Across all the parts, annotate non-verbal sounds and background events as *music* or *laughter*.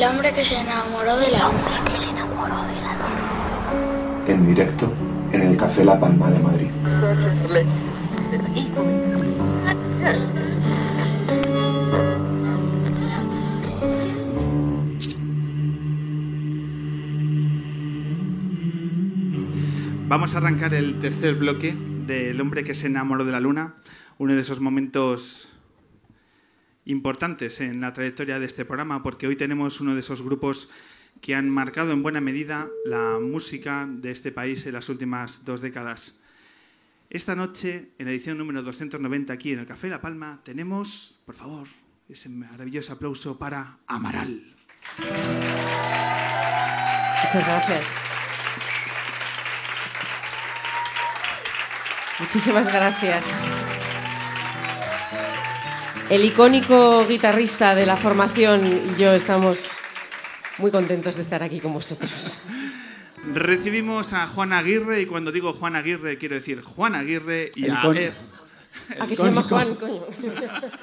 El hombre que se enamoró de la luna. que se enamoró de la luna. En directo en el Café La Palma de Madrid. Vamos a arrancar el tercer bloque del hombre que se enamoró de la luna, uno de esos momentos importantes en la trayectoria de este programa, porque hoy tenemos uno de esos grupos que han marcado en buena medida la música de este país en las últimas dos décadas. Esta noche, en la edición número 290 aquí en el Café La Palma, tenemos, por favor, ese maravilloso aplauso para Amaral. Muchas gracias. Muchísimas gracias. El icónico guitarrista de la formación y yo estamos muy contentos de estar aquí con vosotros. Recibimos a Juan Aguirre y cuando digo Juan Aguirre quiero decir Juan Aguirre y, El a, icónico. E- ¿A que se llama Juan, coño?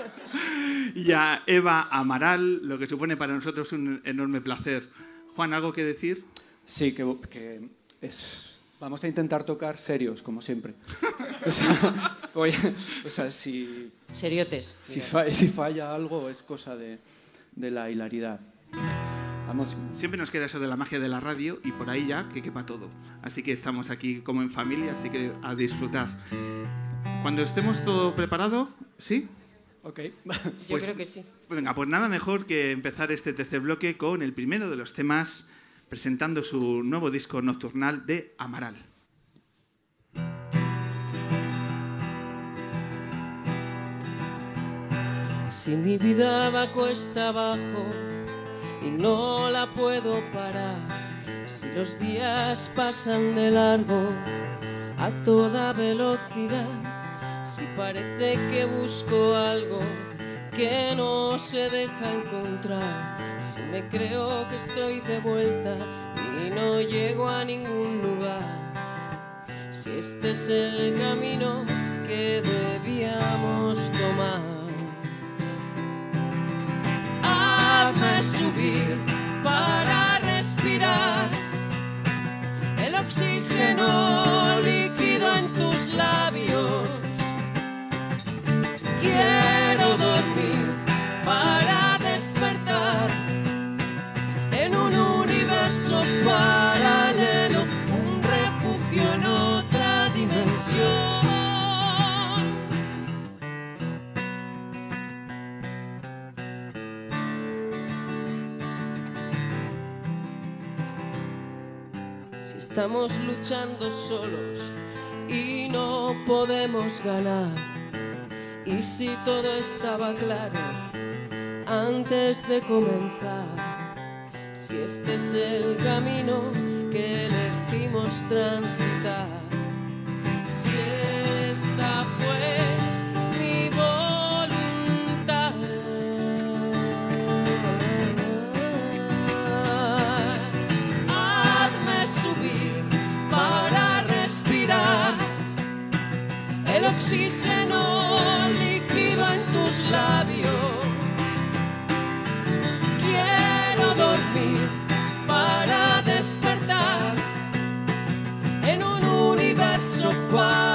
*laughs* y a Eva Amaral, lo que supone para nosotros un enorme placer. Juan, ¿algo que decir? Sí, que, que es... Vamos a intentar tocar serios, como siempre. *laughs* O sea, voy- o sea, si, Seriotes. si, fa- si falla algo es cosa de, de la hilaridad. Vamos, Siempre nos queda eso de la magia de la radio y por ahí ya que quepa todo. Así que estamos aquí como en familia, así que a disfrutar. Cuando estemos todo preparado, ¿sí? ok. Yo Pues- creo que sí. Venga, pues nada mejor que empezar este tercer bloque con el primero de los temas presentando su nuevo disco nocturnal de Amaral. Si mi vida va cuesta abajo y no la puedo parar, si los días pasan de largo a toda velocidad, si parece que busco algo que no se deja encontrar, si me creo que estoy de vuelta y no llego a ningún lugar, si este es el camino que debíamos tomar. Hazme subir luchando solos y no podemos ganar. Y si todo estaba claro antes de comenzar. Si este es el camino que elegimos transitar. Universo paralelo,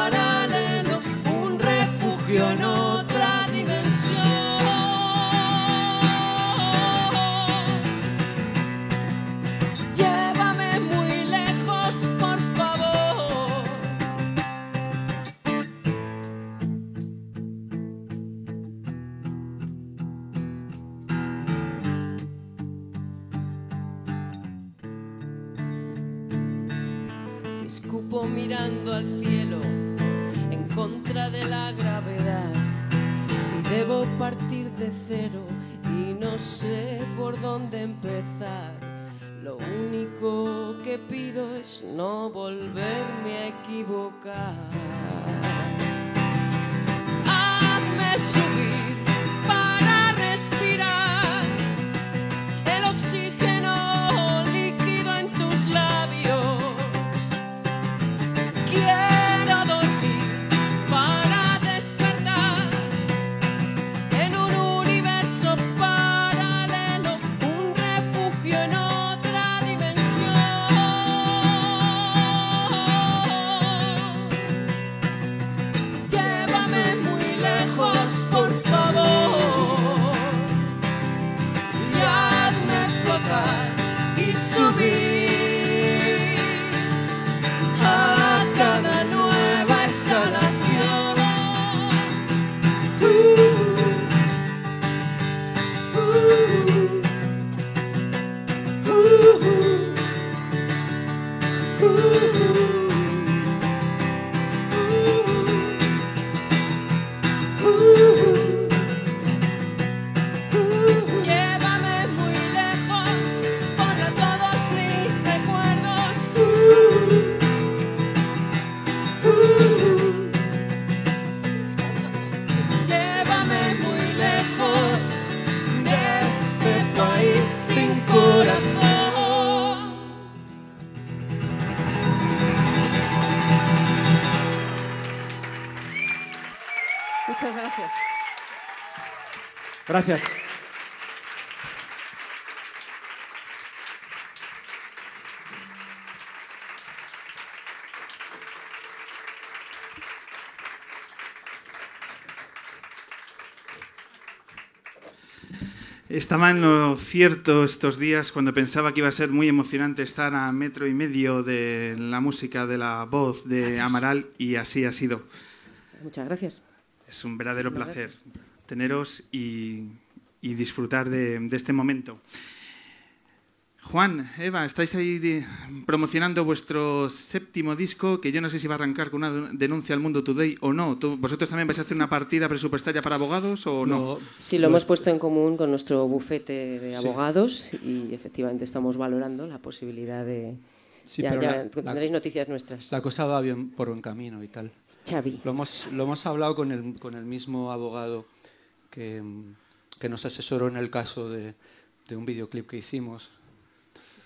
Gracias. Estaba en lo cierto estos días cuando pensaba que iba a ser muy emocionante estar a metro y medio de la música, de la voz de Amaral y así ha sido. Muchas gracias. Es un verdadero placer gracias. Teneros y, y disfrutar de, de este momento. Juan, Eva, estáis ahí de- promocionando vuestro séptimo disco, que yo no sé si va a arrancar con una denuncia al Mundo Today o no. ¿Tú- ¿Vosotros también vais a hacer una partida presupuestaria para abogados o no? Sí, lo hemos puesto en común con nuestro bufete de abogados y efectivamente estamos valorando la posibilidad de... Sí, ya pero ya la- la- tendréis noticias nuestras. La cosa va bien por buen camino y tal. Xavi. Lo hemos, lo hemos hablado con el, con el mismo abogado que, que nos asesoró en el caso de, de un videoclip que hicimos.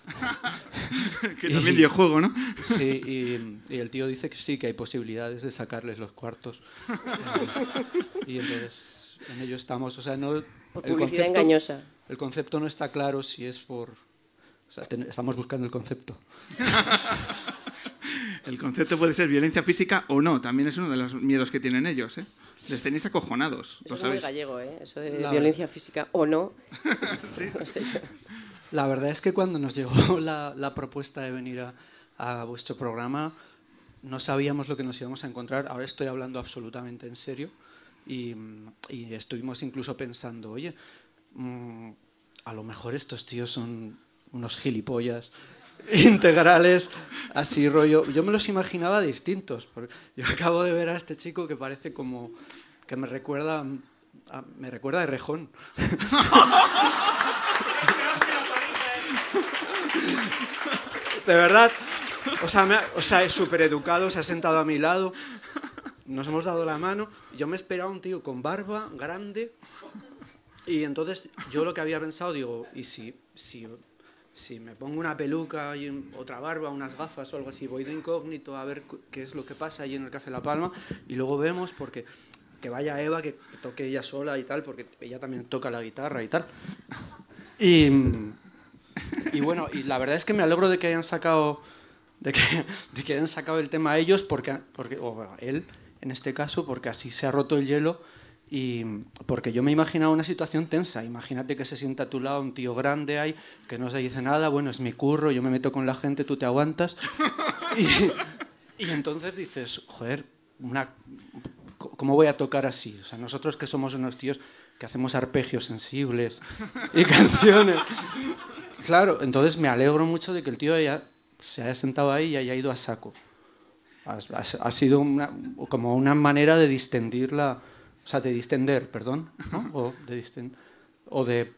*laughs* que también dio juego, ¿no? *laughs* Sí, y, y el tío dice que sí, que hay posibilidades de sacarles los cuartos. *laughs* Y entonces en ello estamos. O sea, no, Por el publicidad engañosa. El concepto no está claro si es por... O sea, ten- estamos buscando el concepto. El concepto puede ser violencia física o no. También es uno de los miedos que tienen ellos. ¿eh? Les tenéis acojonados, Eso lo es muy sabéis. gallego, ¿eh? Eso de La- violencia física o no. *laughs* *laughs* No sé yo. La verdad es que cuando nos llegó *laughs* la, la propuesta de venir a, a vuestro programa, no sabíamos lo que nos íbamos a encontrar. Ahora estoy hablando absolutamente en serio y, y estuvimos incluso pensando, oye, mm, a lo mejor estos tíos son unos gilipollas *laughs* integrales, así rollo. Yo me los imaginaba distintos. Yo *laughs* acabo de ver a este chico que parece como que me recuerda me recuerda a Rejón. *laughs* De verdad. O sea es súper educado, se ha sentado a mi lado, nos hemos dado la mano. Yo me esperaba un tío con barba, grande. Y entonces yo lo que había pensado, digo, ¿y si, si, si me pongo una peluca y otra barba, unas gafas o algo así, voy de incógnito a ver qué es lo que pasa ahí en el Café La Palma y luego vemos porque que vaya Eva, que toque ella sola y tal, porque ella también toca la guitarra y tal. Y, y bueno, y la verdad es que me alegro de que hayan sacado de que, de que hayan sacado el tema ellos porque, porque o él en este caso porque así se ha roto el hielo y porque yo me he imaginado una situación tensa imagínate que se sienta a tu lado un tío grande ahí que no se dice nada bueno es mi curro yo me meto con la gente tú te aguantas *laughs* y, y entonces dices joder una ¿cómo voy a tocar así? O sea, nosotros que somos unos tíos que hacemos arpegios sensibles y *laughs* canciones. Claro, entonces me alegro mucho de que el tío haya, se haya sentado ahí y haya ido a saco. Ha, ha- ha sido una- como una manera de distendir la... O sea, de distender, perdón, ¿no? O de disten- o de...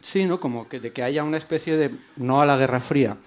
Sí, ¿no? Como que de que haya una especie de no a la Guerra Fría.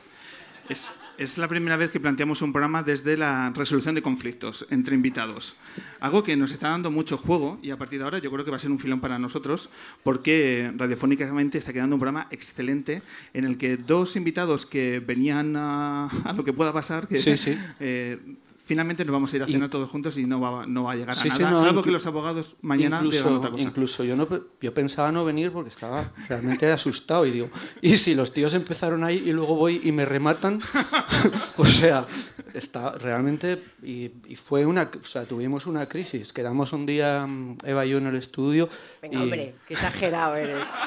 Es, es la primera vez que planteamos un programa desde la resolución de conflictos entre invitados. Algo que nos está dando mucho juego y a partir de ahora yo creo que va a ser un filón para nosotros porque radiofónicamente está quedando un programa excelente en el que dos invitados que venían a, a lo que pueda pasar, que Sí, sí. eh, finalmente nos vamos a ir a cenar todos juntos y no va, no va a llegar a Sí, sí, nada, no, salvo que los abogados mañana incluso, digan otra cosa. Incluso yo, no, yo pensaba no venir porque estaba realmente asustado y digo, ¿y si los tíos empezaron ahí y luego voy y me rematan? *laughs* *laughs* o sea, está realmente... Y, y fue una... O sea, tuvimos una crisis. Quedamos un día, mm, Eva y yo, en el estudio. Venga, y, hombre, qué exagerado eres. *laughs*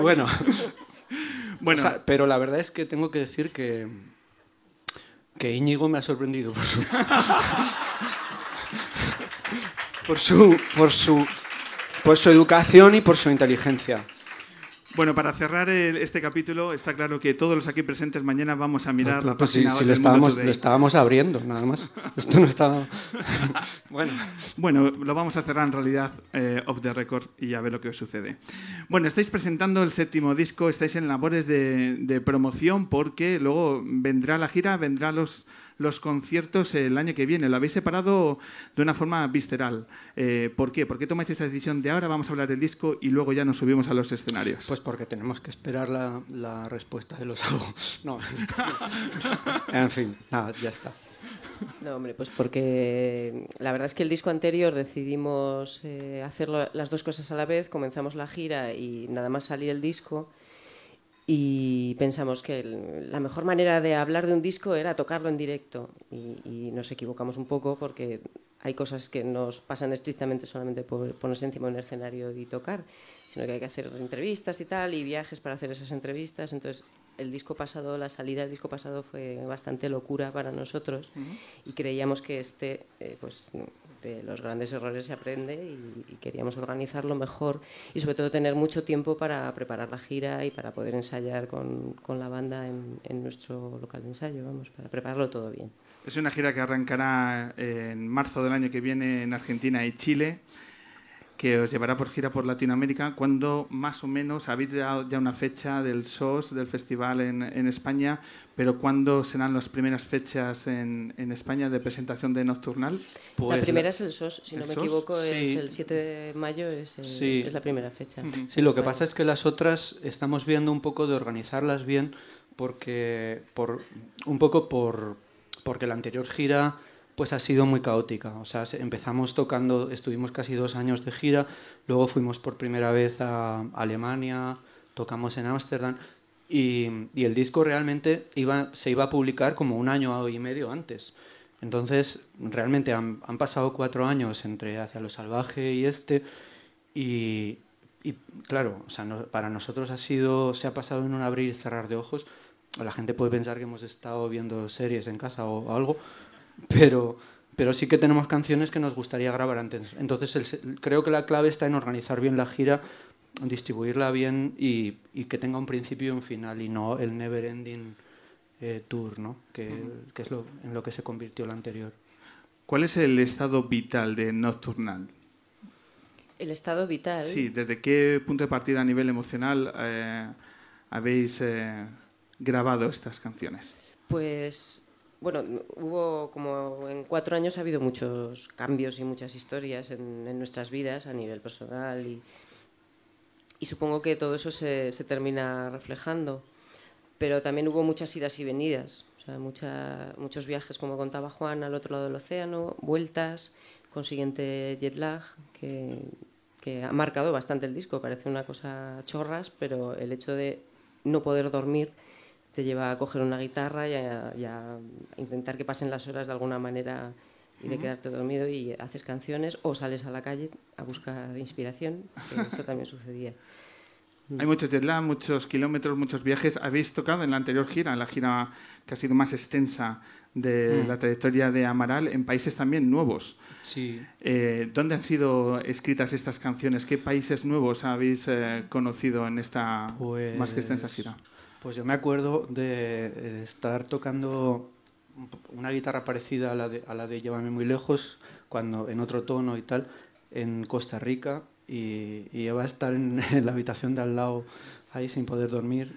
Bueno, Bueno, o sea, pero la verdad es que tengo que decir que, que Íñigo me ha sorprendido por su, *laughs* por su, por su, por su educación y por su inteligencia. Bueno, para cerrar el- este capítulo, está claro que todos los aquí presentes mañana vamos a mirar la Pues sí, página del lo, estábamos, lo estábamos abriendo, nada más. Esto no estaba... *laughs* bueno, Bueno, lo vamos a cerrar en realidad eh, off the record y a ver lo que os sucede. Bueno, estáis presentando el séptimo disco, estáis en labores de, de promoción porque luego vendrá la gira, vendrán los, los conciertos el año que viene. Lo habéis separado de una forma visceral. Eh, ¿Por qué? ¿Por qué tomáis esa decisión de ahora vamos a hablar del disco y luego ya nos subimos a los escenarios? pues porque tenemos que esperar la, la respuesta de los abogados. *laughs* No. *laughs* en fin, nada, ya está. No, hombre, pues porque la verdad es que el disco anterior decidimos eh, hacer las dos cosas a la vez, comenzamos la gira y nada más salir el disco y pensamos que la mejor manera de hablar de un disco era tocarlo en directo. Y, y, nos equivocamos un poco porque hay cosas que nos pasan estrictamente solamente por ponerse encima de un escenario y tocar, sino que hay que hacer entrevistas y tal y viajes para hacer esas entrevistas, entonces el disco pasado, la salida del disco pasado fue bastante locura para nosotros y creíamos que este, eh, pues de los grandes errores se aprende y, queríamos organizarlo mejor y sobre todo tener mucho tiempo para preparar la gira y para poder ensayar con, con la banda en, en, nuestro local de ensayo, vamos, para prepararlo todo bien. Es una gira que arrancará en marzo del año que viene en Argentina y Chile que os llevará por gira por Latinoamérica. ¿Cuándo más o menos habéis dado ya una fecha del SOS, del festival en, en España? Pero ¿cuándo serán las primeras fechas en, en España de presentación de Nocturnal? Pues la primera es el SOS, si no me SOS? equivoco, sí. es el 7 de mayo, es, el, sí. es la primera fecha. Sí, lo que pasa es que las otras estamos viendo un poco de organizarlas bien porque por un poco por porque la anterior gira pues ha sido muy caótica. O sea, empezamos tocando, estuvimos casi dos años de gira, luego fuimos por primera vez a Alemania, tocamos en Ámsterdam y, y, el disco realmente iba, se iba a publicar como un año y medio antes. Entonces, realmente han, han pasado cuatro años entre Hacia lo Salvaje y este y, y claro, o sea, no, para nosotros ha sido, se ha pasado en un abrir y cerrar de ojos. La gente puede pensar que hemos estado viendo series en casa o, o algo, pero, pero sí que tenemos canciones que nos gustaría grabar antes. Entonces el, creo que la clave está en organizar bien la gira, distribuirla bien y, y que tenga un principio y un final y no el never ending eh, tour, ¿no? que, que es lo, en lo que se convirtió la anterior. ¿Cuál es el estado vital de Nocturnal? El estado vital. Sí, ¿desde qué punto de partida a nivel emocional eh, habéis eh, grabado estas canciones? Pues bueno, hubo como en cuatro años ha habido muchos cambios y muchas historias en, nuestras vidas a nivel personal y, supongo que todo eso se, termina reflejando. Pero también hubo muchas idas y venidas, muchos viajes, como contaba Juan, al otro lado del océano, vueltas, consiguiente jet lag, que ha marcado bastante el disco. Parece una cosa chorras, pero el hecho de no poder dormir te lleva a coger una guitarra y a, y a, intentar que pasen las horas de alguna manera y de quedarte dormido y haces canciones o sales a la calle a buscar inspiración, que *laughs* eso también sucedía. Hay muchos jet lag, muchos kilómetros, muchos viajes. Habéis tocado en la anterior gira, en la gira que ha sido más extensa de mm. la trayectoria de Amaral, en países también nuevos. Sí. Eh, ¿Dónde han sido escritas estas canciones? ¿Qué países nuevos habéis eh, conocido en esta pues... más que extensa gira? Pues yo me acuerdo de estar tocando una guitarra parecida a la de, a la de Llévame muy lejos, cuando en otro tono y tal, en Costa Rica, y, y iba a estar en, *laughs* la habitación de al lado ahí sin poder dormir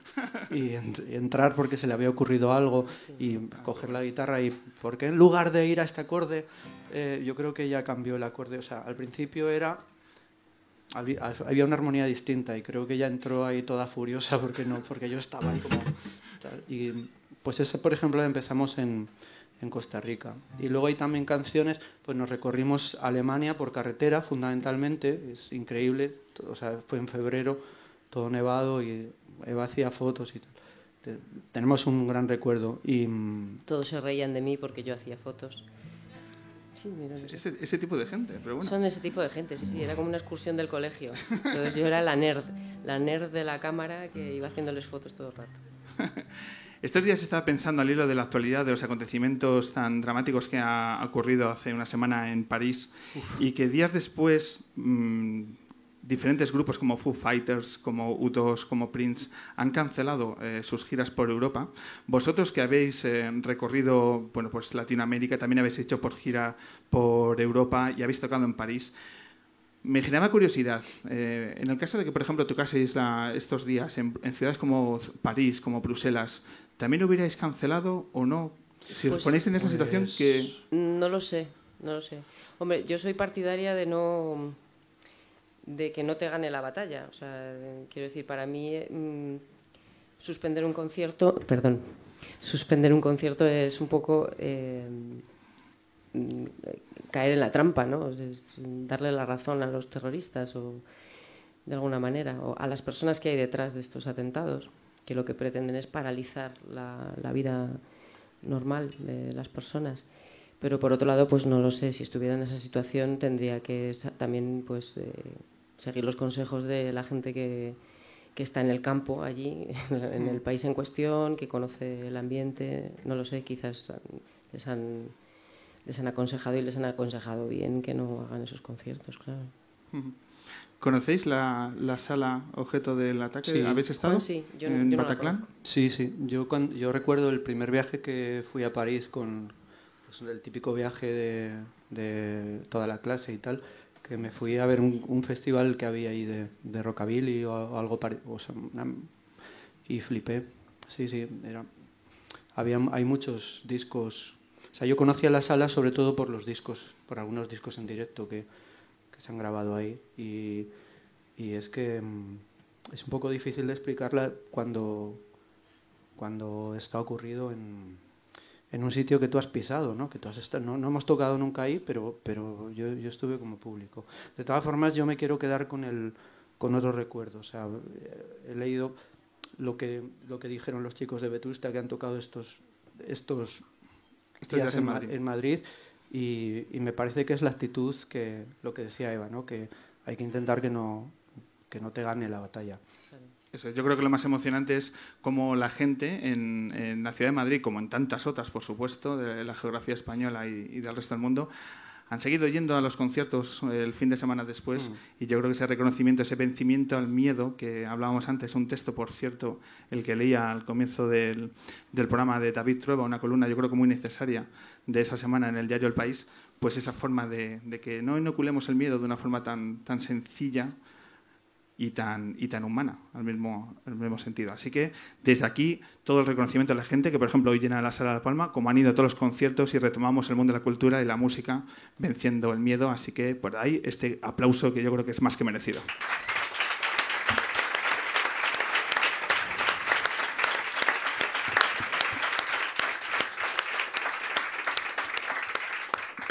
y entrar porque se le había ocurrido algo y coger la guitarra y porque en lugar de ir a este acorde, eh, yo creo que ya cambió el acorde. O sea, al principio era había una armonía distinta y creo que ella entró ahí toda furiosa porque no porque yo estaba ahí como tal. y pues ese por ejemplo empezamos en, en Costa Rica. Y luego hay también canciones pues nos recorrimos Alemania por carretera fundamentalmente es increíble o sea fue en febrero todo nevado y Eva hacía fotos y tal. Tenemos un gran recuerdo y todos se reían de mí porque yo hacía fotos Sí, mira, ese, ese, tipo de gente, pero bueno. Son ese tipo de gente, sí, sí, era como una excursión del colegio. Entonces yo era la nerd, la nerd de la cámara que iba haciéndoles fotos todo el rato. *laughs* Estos días estaba pensando al hilo de la actualidad, de los acontecimientos tan dramáticos que ha ocurrido hace una semana en París Uf. y que días después mmm, diferentes grupos como Foo Fighters, como U2, como Prince han cancelado eh, sus giras por Europa. Vosotros que habéis eh, recorrido bueno, pues Latinoamérica, también habéis hecho por gira por Europa y habéis tocado en París. Me generaba curiosidad, eh, en el caso de que, por ejemplo, tocaseis la, estos días en, en, ciudades como París, como Bruselas, ¿también hubierais cancelado o no? Si pues, os ponéis en esa pues... situación que... No lo sé, no lo sé. Hombre, yo soy partidaria de no de que no te gane la batalla. O sea, quiero decir, para mí mmm, suspender un concierto, perdón, suspender un concierto es un poco eh, mm, caer en la trampa, ¿no? Es darle la razón a los terroristas o de alguna manera, o a las personas que hay detrás de estos atentados, que lo que pretenden es paralizar la, la vida normal de las personas. Pero por otro lado, pues no lo sé, si estuviera en esa situación tendría que también pues eh, seguir los consejos de la gente que, que está en el campo allí, *laughs* en el país en cuestión, que conoce el ambiente, no lo sé, quizás les han, les han aconsejado y les han aconsejado bien que no hagan esos conciertos, claro. ¿Conocéis la, la, sala objeto del ataque? Sí. ¿Habéis estado sí, yo, en yo no Bataclan? Sí, sí. Yo, cuando, yo recuerdo el primer viaje que fui a París con pues, el típico viaje de, de, toda la clase y tal, que me fui a ver un, festival que había ahí de, de rockabilly o, o algo parecido. Sea, y flipé. Sí, sí. Era, había, hay muchos discos. O sea, yo conocía la sala sobre todo por los discos, por algunos discos en directo que, que se han grabado ahí. Y, y es que mm, es un poco difícil de explicarla cuando, cuando está ocurrido en, en un sitio que tú has pisado, ¿no? Que tú has estado, no, no hemos tocado nunca ahí, pero, pero yo, yo estuve como público. De todas formas, yo me quiero quedar con, el, con otro recuerdo. O sea, he leído lo que, lo que dijeron los chicos de Vetusta que han tocado estos, estos, estos días en Madrid. En Madrid y, y, me parece que es la actitud que, lo que decía Eva, ¿no? Que hay que intentar que no, que no te gane la batalla. Eso, yo creo que lo más emocionante es cómo la gente en, en, la ciudad de Madrid, como en tantas otras, por supuesto, de la geografía española y, y del resto del mundo, han seguido yendo a los conciertos el fin de semana después mm. y yo creo que ese reconocimiento, ese vencimiento al miedo que hablábamos antes, un texto, por cierto, el que leía al comienzo del, del programa de David Trueba, una columna yo creo que muy necesaria de esa semana en el diario El País, pues esa forma de, de que no inoculemos el miedo de una forma tan, tan sencilla, y tan, y tan humana al mismo, al mismo sentido. Así que desde aquí todo el reconocimiento a la gente que, por ejemplo, hoy llena la sala de La Palma, como han ido a todos los conciertos y retomamos el mundo de la cultura y la música venciendo el miedo. Así que por ahí este aplauso que yo creo que es más que merecido.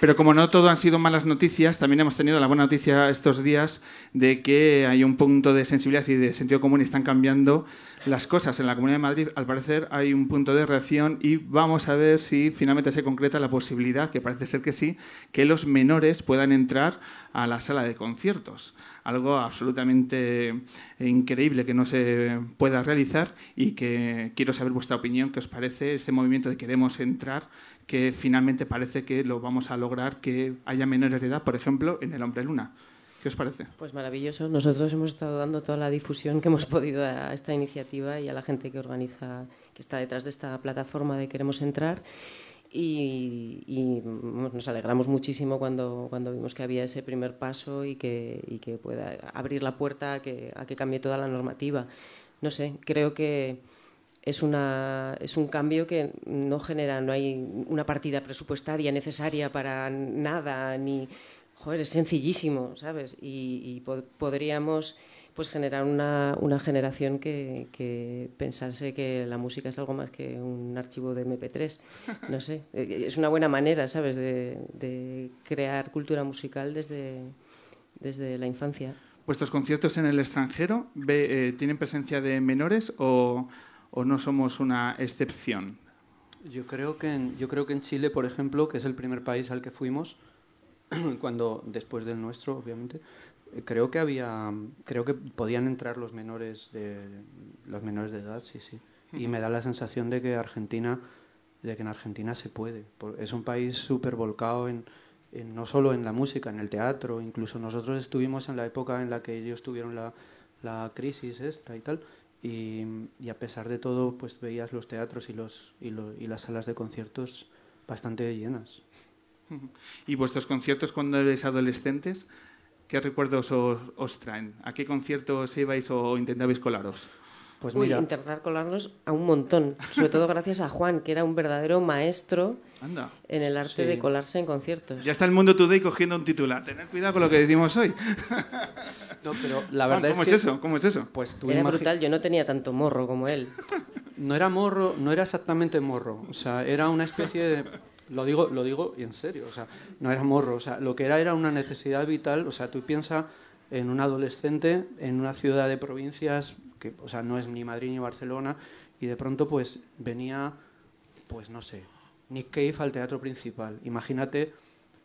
Pero como no todo han sido malas noticias, también hemos tenido la buena noticia estos días de que hay un punto de sensibilidad y de sentido común y están cambiando las cosas. En la Comunidad de Madrid, al parecer, hay un punto de reacción y vamos a ver si finalmente se concreta la posibilidad, que parece ser que sí, que los menores puedan entrar a la sala de conciertos. Algo absolutamente increíble que no se pueda realizar y que quiero saber vuestra opinión, qué os parece este movimiento de queremos entrar, que finalmente parece que lo vamos a lograr que haya menores de edad, por ejemplo, en el Hombre Luna. ¿Qué os parece? Pues maravilloso. Nosotros hemos estado dando toda la difusión que hemos podido a esta iniciativa y a la gente que organiza, que está detrás de esta plataforma de Queremos Entrar. Y, nos alegramos muchísimo cuando, cuando vimos que había ese primer paso y que, que pueda abrir la puerta a que, a que cambie toda la normativa. No sé, creo que es, una, es un cambio que no genera, no hay una partida presupuestaria necesaria para nada, ni joder, es sencillísimo, ¿sabes? Y, y pod podríamos pues generar una, una generación que, que, pensase que la música es algo más que un archivo de MP3. No sé, *laughs* es una buena manera, ¿sabes?, de, de crear cultura musical desde, desde la infancia. ¿Vuestros conciertos en el extranjero ve, eh, tienen presencia de menores o, o no somos una excepción? Yo creo, que en, yo creo que en Chile, por ejemplo, que es el primer país al que fuimos, *clears throat* cuando después del nuestro, obviamente, creo que había, creo que podían entrar los menores de los menores de edad, sí, sí. Y me da la sensación de que Argentina, de que en Argentina se puede. Es un país súper volcado en, en, no solo en la música, en el teatro. Incluso nosotros estuvimos en la época en la que ellos tuvieron la, la crisis esta y tal. Y, y, a pesar de todo, pues veías los teatros y los y, lo, y las salas de conciertos bastante llenas. ¿Y vuestros conciertos cuando erais adolescentes? ¿Qué recuerdos os, os, traen? ¿A qué conciertos ibais o intentabais colaros? Pues mira. Uy, intentar colarnos a un montón, sobre todo gracias a Juan, que era un verdadero maestro Anda. en el arte sí. de colarse en conciertos. Ya está el Mundo Today cogiendo un titular. Tener cuidado con lo que decimos hoy. No, pero la verdad Juan, ¿cómo es, es que, eso? ¿Cómo es eso? Pues era brutal, yo no tenía tanto morro como él. No era morro, no era exactamente morro, o sea, era una especie de lo digo, lo digo en serio, o sea, no era morro, o sea, lo que era era una necesidad vital, o sea, tú piensas en un adolescente en una ciudad de provincias que, o sea, no es ni Madrid ni Barcelona y de pronto pues venía, pues no sé, Nick Cave al teatro principal. Imagínate,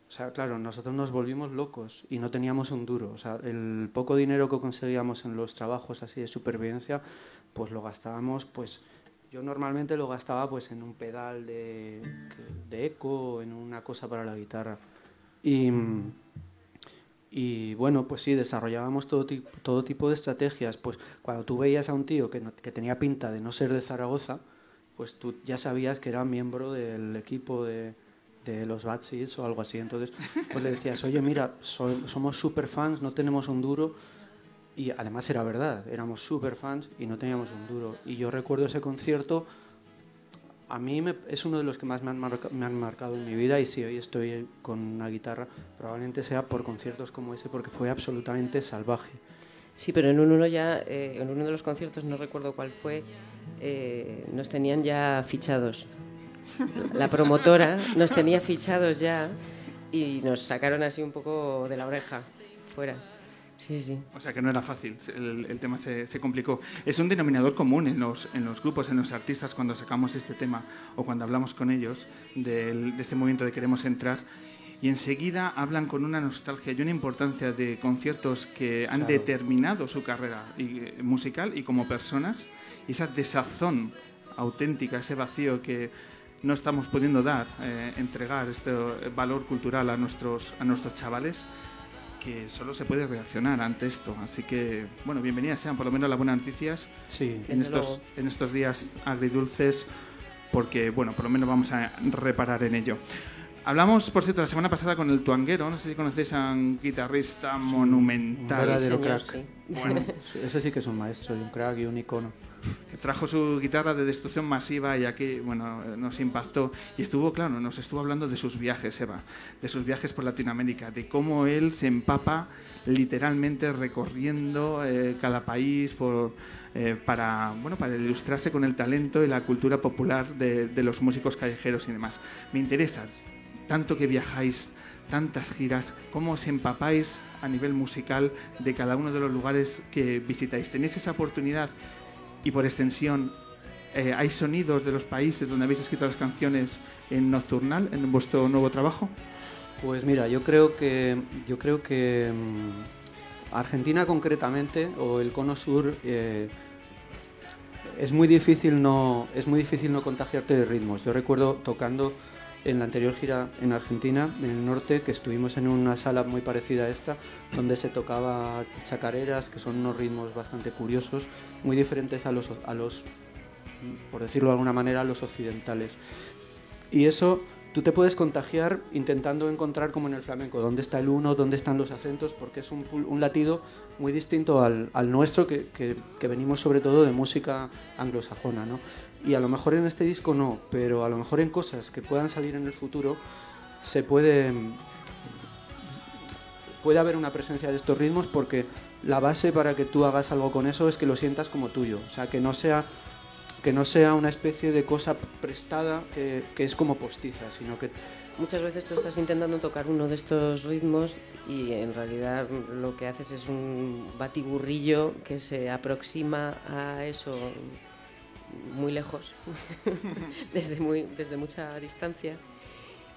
o sea, claro, nosotros nos volvimos locos y no teníamos un duro, o sea, el poco dinero que conseguíamos en los trabajos así de supervivencia, pues lo gastábamos, pues yo normalmente lo gastaba pues en un pedal de, de eco, en una cosa para la guitarra. Y, y bueno, pues sí, desarrollábamos todo, tipo, todo tipo de estrategias. Pues cuando tú veías a un tío que, no, que tenía pinta de no ser de Zaragoza, pues tú ya sabías que era miembro del equipo de, de los Bad o algo así. Entonces, pues le decías, oye, mira, so, somos super fans, no tenemos un duro. Y además era verdad, éramos super fans y no teníamos un duro. Y yo recuerdo ese concierto, a mí me, es uno de los que más me han, marca, me han, marcado en mi vida y si hoy estoy con una guitarra, probablemente sea por conciertos como ese, porque fue absolutamente salvaje. Sí, pero en uno ya, eh, en uno de los conciertos, no recuerdo cuál fue, eh, nos tenían ya fichados. La promotora nos tenía fichados ya y nos sacaron así un poco de la oreja, fuera. Sí, sí. O sea que no era fácil, el, el tema se, se, complicó. Es un denominador común en los, en los grupos, en los artistas, cuando sacamos este tema o cuando hablamos con ellos del, de este movimiento de queremos entrar. Y enseguida hablan con una nostalgia y una importancia de conciertos que han claro. determinado su carrera y, musical y como personas. Y esa desazón auténtica, ese vacío que no estamos pudiendo dar, eh, entregar este valor cultural a nuestros, a nuestros chavales que solo se puede reaccionar ante esto. Así que, bueno, bienvenidas sean por lo menos las buenas noticias sí, en, estos, en estos días agridulces, porque, bueno, por lo menos vamos a reparar en ello. Hablamos, por cierto, la semana pasada con el Tuanguero, no sé si conocéis a un guitarrista monumental. Un verdadero crack. Sí. Bueno. *laughs* Ese sí que es un maestro y un crack y un icono trajo su guitarra de destrucción masiva y aquí bueno, nos impactó. Y estuvo, claro, nos estuvo hablando de sus viajes, Eva, de sus viajes por Latinoamérica, de cómo él se empapa literalmente recorriendo eh, cada país eh, para, bueno, para ilustrarse con el talento y la cultura popular de los músicos callejeros y demás. Me interesa tanto que viajáis, tantas giras, cómo os empapáis a nivel musical de cada uno de los lugares que visitáis. ¿Tenéis esa oportunidad y por extensión eh, hay sonidos de los países donde habéis escrito las canciones en Nocturnal, en vuestro nuevo trabajo? Pues mira, yo creo que yo creo que mmm, Argentina concretamente o el Cono Sur eh, es muy difícil no es muy difícil no contagiarte de ritmos. Yo recuerdo tocando en la anterior gira en Argentina, en el norte, que estuvimos en una sala muy parecida a esta, donde se tocaba chacareras, que son unos ritmos bastante curiosos, muy diferentes a los, a los por decirlo de alguna manera, a los occidentales. Y eso tú te puedes contagiar intentando encontrar como en el flamenco, dónde está el uno, dónde están los acentos, porque es un, un latido muy distinto al, nuestro, que, que, que, venimos sobre todo de música anglosajona. ¿no? Y a lo mejor en este disco no, pero a lo mejor en cosas que puedan salir en el futuro se puede, puede haber una presencia de estos ritmos porque la base para que tú hagas algo con eso es que lo sientas como tuyo, o sea, que no sea que no sea una especie de cosa prestada que, que, es como postiza, sino que... Muchas veces tú estás intentando tocar uno de estos ritmos y en realidad lo que haces es un batiburrillo que se aproxima a eso muy lejos, *laughs* desde, muy, desde mucha distancia.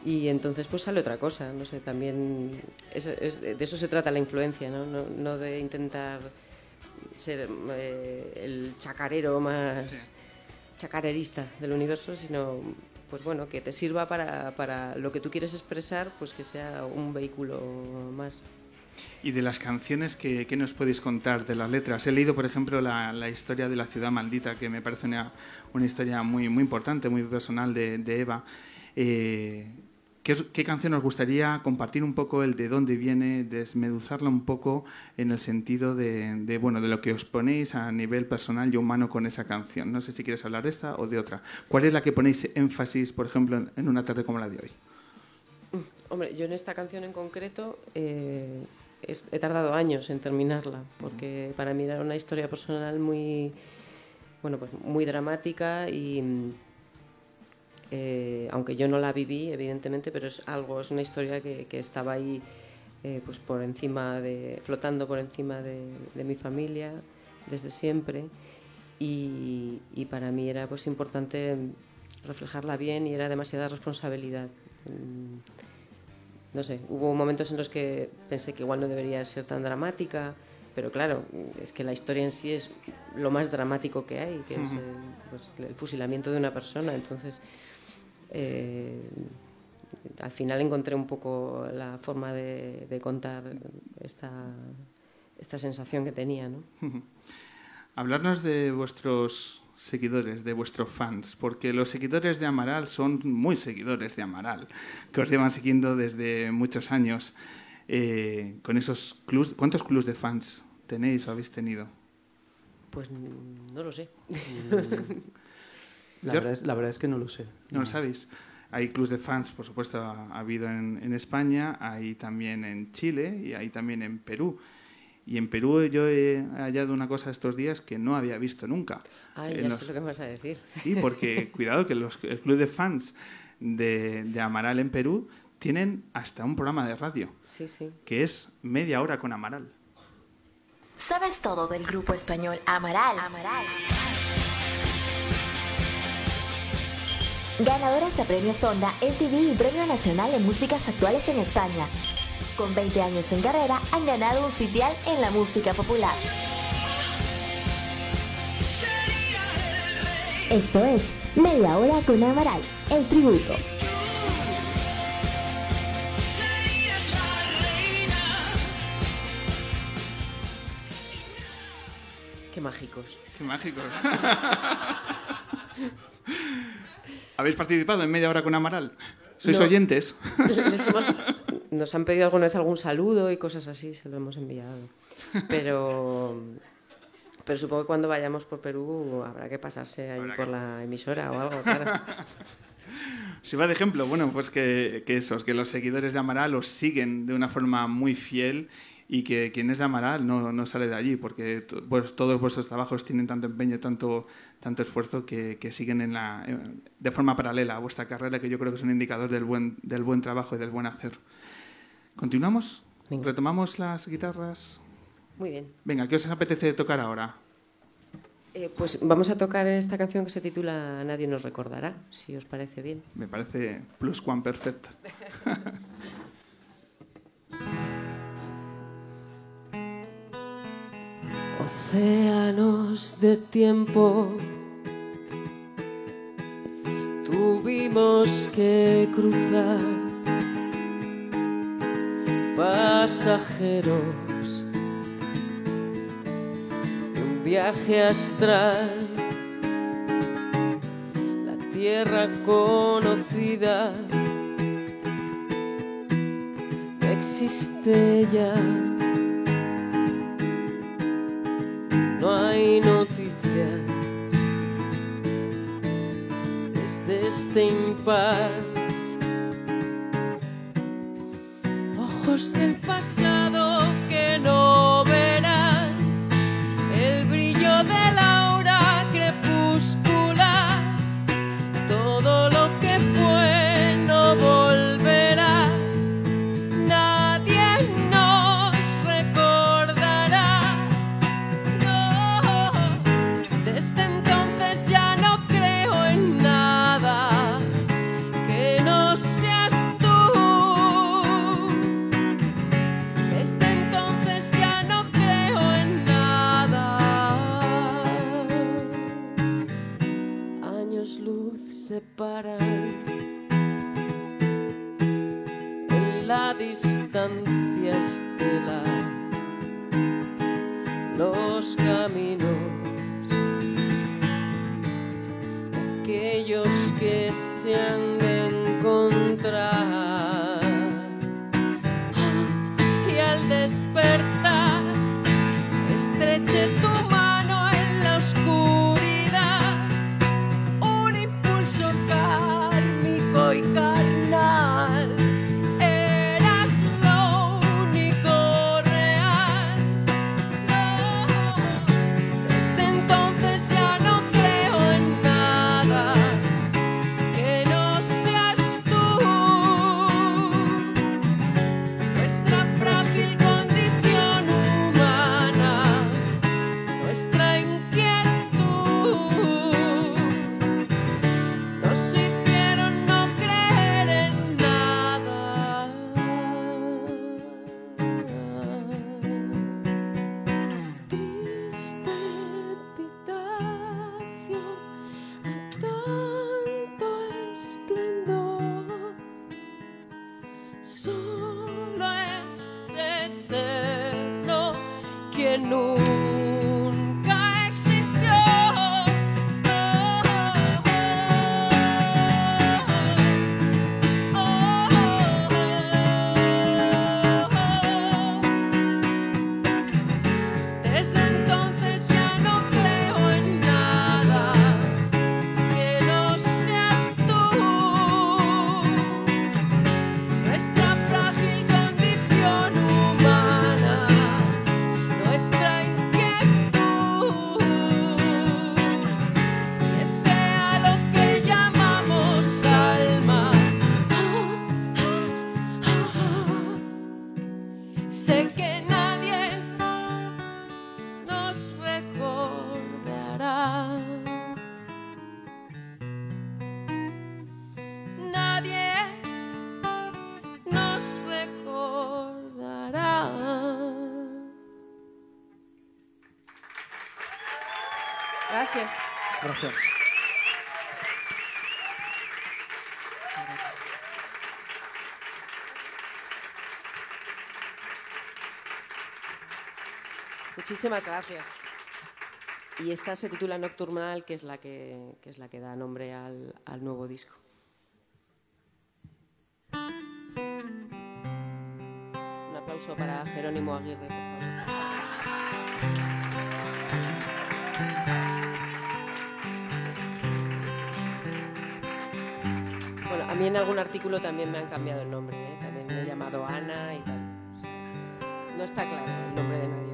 Y entonces pues sale otra cosa, no sé, también es, es, de eso se trata la influencia, ¿no? No, no de intentar ser eh, el chacarero más... Sí chacarerista del universo, sino pues bueno, que te sirva para, para, lo que tú quieres expresar, pues que sea un vehículo más. Y de las canciones, que, que nos podéis contar de las letras? He leído, por ejemplo, la, la historia de la ciudad maldita, que me parece una, una historia muy, muy importante, muy personal de, de Eva. Eh, ¿Qué, ¿Qué, canción os gustaría compartir un poco el de dónde viene, desmeduzarla un poco en el sentido de, de, bueno, de lo que os ponéis a nivel personal y humano con esa canción? No sé si quieres hablar de esta o de otra. ¿Cuál es la que ponéis énfasis, por ejemplo, en, una tarde como la de hoy? Hombre, yo en esta canción en concreto eh, he tardado años en terminarla, porque para mí era una historia personal muy, bueno, pues muy dramática y eh, aunque yo no la viví, evidentemente, pero es algo, es una historia que, que estaba ahí eh, pues por encima de, flotando por encima de, de mi familia desde siempre y, y, para mí era pues importante reflejarla bien y era demasiada responsabilidad. Mm, no sé, hubo momentos en los que pensé que igual no debería ser tan dramática, pero claro, es que la historia en sí es lo más dramático que hay, que es el, pues, el fusilamiento de una persona. Entonces, eh, al final encontré un poco la forma de, de contar esta, esta, sensación que tenía. ¿no? *laughs* Hablarnos de vuestros seguidores, de vuestros fans, porque los seguidores de Amaral son muy seguidores de Amaral, que os llevan siguiendo desde muchos años. Eh, con esos clubs, ¿cuántos clubs de fans tenéis o habéis tenido? Pues no lo sé. La, verdad es, la verdad es que no lo sé. ¿No lo sabéis? Hay clubs de fans, por supuesto, ha, ha habido en, en, España, hay también en Chile y hay también en Perú. Y en Perú yo he hallado una cosa estos días que no había visto nunca. Ay, ya los... sé lo que me vas a decir. Sí, porque *laughs* cuidado que los, el club de fans de, de, Amaral en Perú tienen hasta un programa de radio. Sí, sí. Que es media hora con Amaral. ¿Sabes todo del grupo español Amaral? Amaral. Ganadoras de Premio Sonda, MTV y Premio Nacional de Músicas Actuales en España. Con 20 años en carrera, han ganado un sitial en la música popular. Esto es Media Hora con Amaral, el tributo. Qué mágicos. Qué mágicos. *laughs* ¿Habéis participado en Media Hora con Amaral? ¿Sois no. oyentes? Hemos, *laughs* nos han pedido alguna vez algún saludo y cosas así, se lo hemos enviado. Pero, pero supongo que cuando vayamos por Perú habrá que pasarse ahí por que... la emisora o algo, claro. *laughs* Si va de ejemplo, bueno, pues que, que esos, que los seguidores de Amaral los siguen de una forma muy fiel y que quien es de Amaral no, no sale de allí, porque pues, todos vuestros trabajos tienen tanto empeño, tanto, tanto esfuerzo que, que siguen en la, de forma paralela a vuestra carrera, que yo creo que es un indicador del buen, del buen trabajo y del buen hacer. ¿Continuamos? Venga. ¿Retomamos las guitarras? Muy bien. Venga, ¿qué os apetece tocar ahora? Eh, pues vamos a tocar esta canción que se titula Nadie nos recordará, si os parece bien. Me parece plus one perfect. *laughs* Océanos de tiempo. Tuvimos que cruzar pasajeros. De un viaje astral. La tierra conocida. No existe ya este separan en la distancia estelar Muchísimas gracias. Y esta se titula Nocturnal, que es la que, es la que da nombre al, al nuevo disco. Un aplauso para Jerónimo Aguirre, por favor. Bueno, a mí en algún artículo también me han cambiado el nombre, ¿eh? también me he llamado Ana y tal. No está claro el nombre de nadie.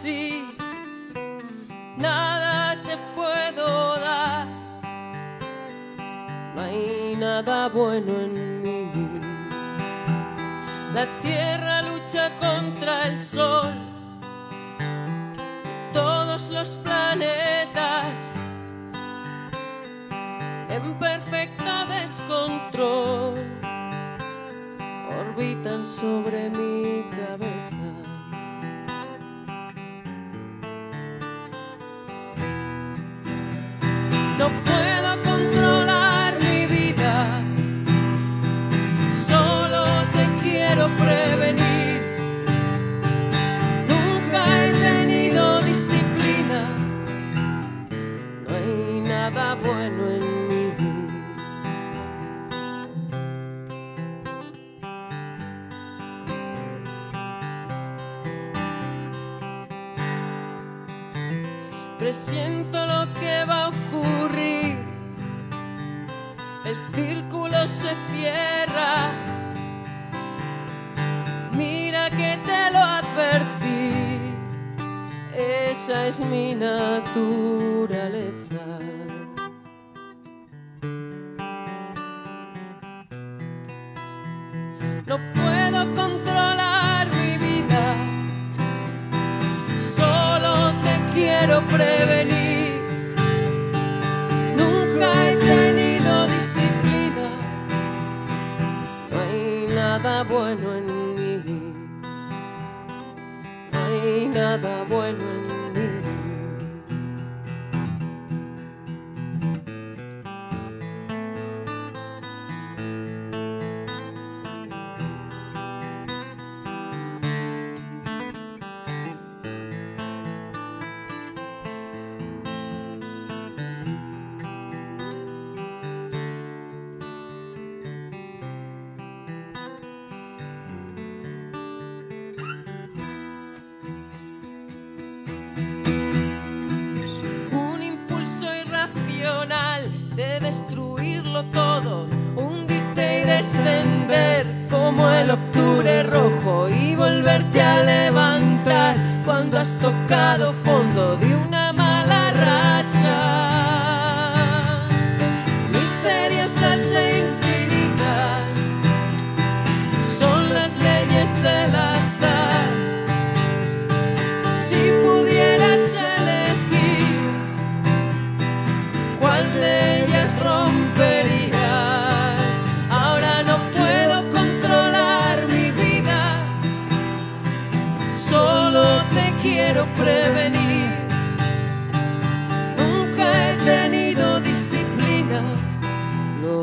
Así. Nada te puedo dar. No hay nada bueno en mí. La tierra lucha contra el sol. Todos los planetas en perfecto descontrol orbitan sobre mi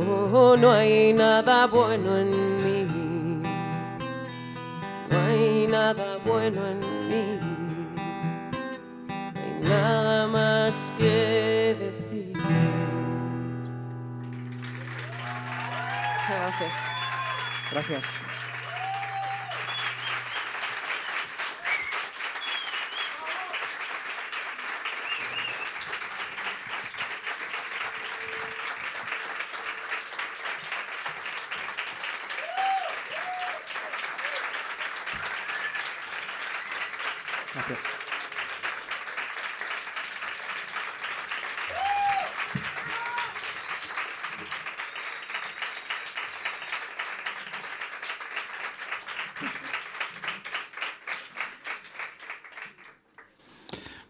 no, no hay nada bueno en mí. No hay nada bueno en mí. No hay nada más que decir. Muchas gracias. Gracias. Gracias.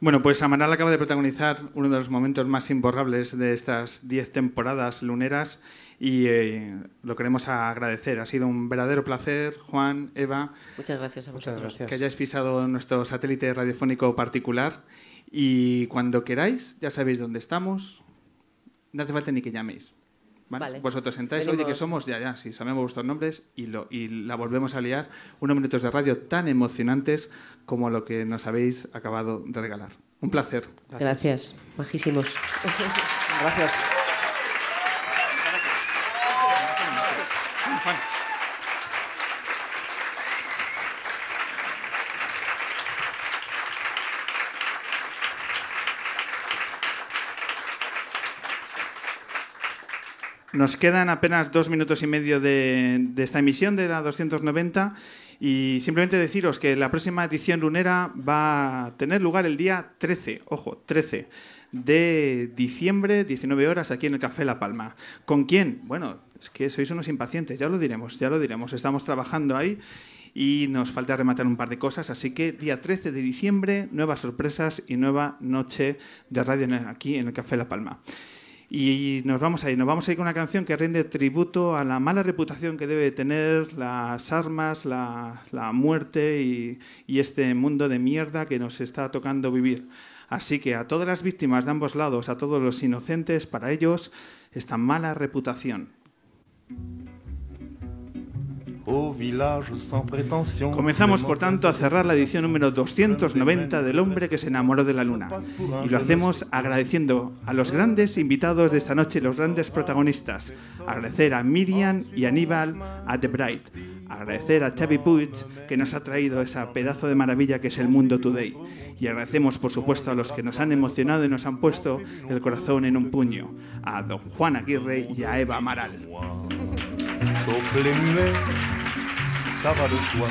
Bueno, pues Amaral acaba de protagonizar uno de los momentos más imborrables de estas diez temporadas luneras y eh, lo queremos agradecer. Ha sido un verdadero placer, Juan, Eva, Muchas gracias a Muchas vosotros. gracias. que hayáis pisado nuestro satélite radiofónico particular y cuando queráis, ya sabéis dónde estamos, no hace falta ni que llaméis. ¿Vale? Vale. Vosotros sentáis, oye, que Venimos. somos, ya, ya, si sabemos vuestros nombres y, lo, y la volvemos a liar. Unos minutos de radio tan emocionantes como lo que nos habéis acabado de regalar. Un placer. Gracias, majísimos. *laughs* Gracias. Nos quedan apenas dos minutos y medio de, esta emisión de la 290 y simplemente deciros que la próxima edición lunera va a tener lugar el día 13, ojo, 13 de diciembre, 19 horas, aquí en el Café La Palma. ¿Con quién? Bueno, es que sois unos impacientes, ya lo diremos, ya lo diremos. Estamos trabajando ahí y nos falta rematar un par de cosas, así que día 13 de diciembre, nuevas sorpresas y nueva noche de radio aquí en el Café La Palma. Y nos vamos a ir, nos vamos a ir con una canción que rinde tributo a la mala reputación que debe tener las armas, la, la muerte y, y este mundo de mierda que nos está tocando vivir. Así que a todas las víctimas de ambos lados, a todos los inocentes, para ellos, esta mala reputación. Comenzamos, por tanto, a cerrar la edición número 290 del hombre que se enamoró de la luna. Y lo hacemos agradeciendo a los grandes invitados de esta noche, los grandes protagonistas. Agradecer a Miriam y Aníbal a The Bright. Agradecer a Xavi Puig, que nos ha traído esa pedazo de maravilla que es el Mundo Today. Y agradecemos, por supuesto, a los que nos han emocionado y nos han puesto el corazón en un puño. A don Juan Aguirre y a Eva Amaral. Sauf les muets, ça va de soi.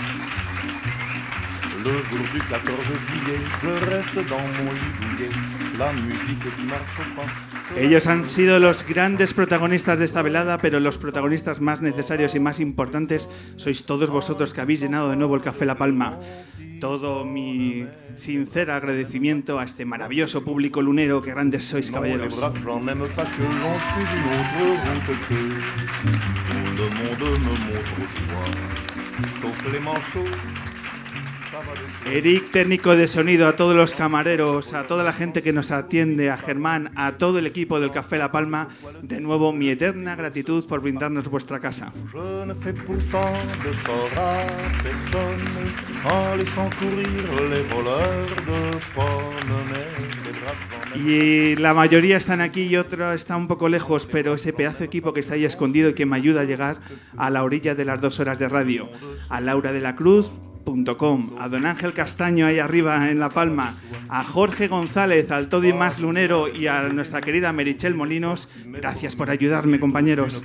Le jour du 14 juillet, je reste dans mon lit douillet. La musique qui marche au pas. Ellos han sido los grandes protagonistas de esta velada, pero los protagonistas más necesarios y más importantes sois todos vosotros que habéis llenado de nuevo el Café La Palma. Todo mi sincero agradecimiento a este maravilloso público lunero, que grandes sois, caballeros. Le monde me montre au. Sauf les manchots. Eric, técnico de sonido, a todos los camareros, a toda la gente que nos atiende, a Germán, a todo el equipo del Café La Palma, de nuevo mi eterna gratitud por brindarnos vuestra casa. Y la mayoría están aquí y otro está un poco lejos, pero ese pedazo de equipo que está ahí escondido y que me ayuda a llegar a la orilla de las dos horas de radio. A Laura de la Cruz. a don Ángel Castaño ahí arriba en La Palma, a Jorge González, al todo y más lunero y a nuestra querida Merichel Molinos, gracias por ayudarme compañeros.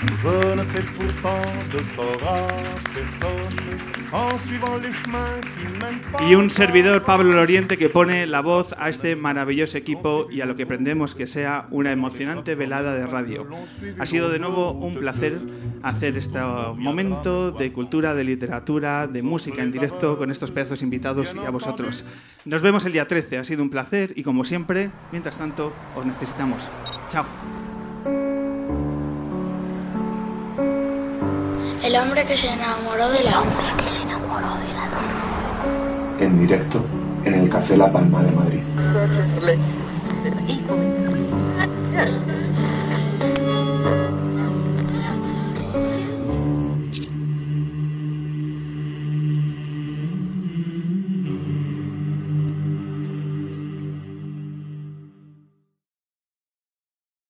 Je ne fais pourtant de tort à personne en suivant les chemins qui mènent pas. Y un servidor, Pablo Loriente, que pone la voz a este maravilloso equipo y a lo que pretendemos que sea una emocionante velada de radio. Ha sido de nuevo un placer hacer este momento de cultura, de literatura, de música en directo con estos pedazos invitados y a vosotros. Nos vemos el día 13, ha sido un placer y como siempre, mientras tanto, os necesitamos. Chao. El hombre que se enamoró de la luna. que se enamoró de la luna. En directo en el Café La Palma de Madrid.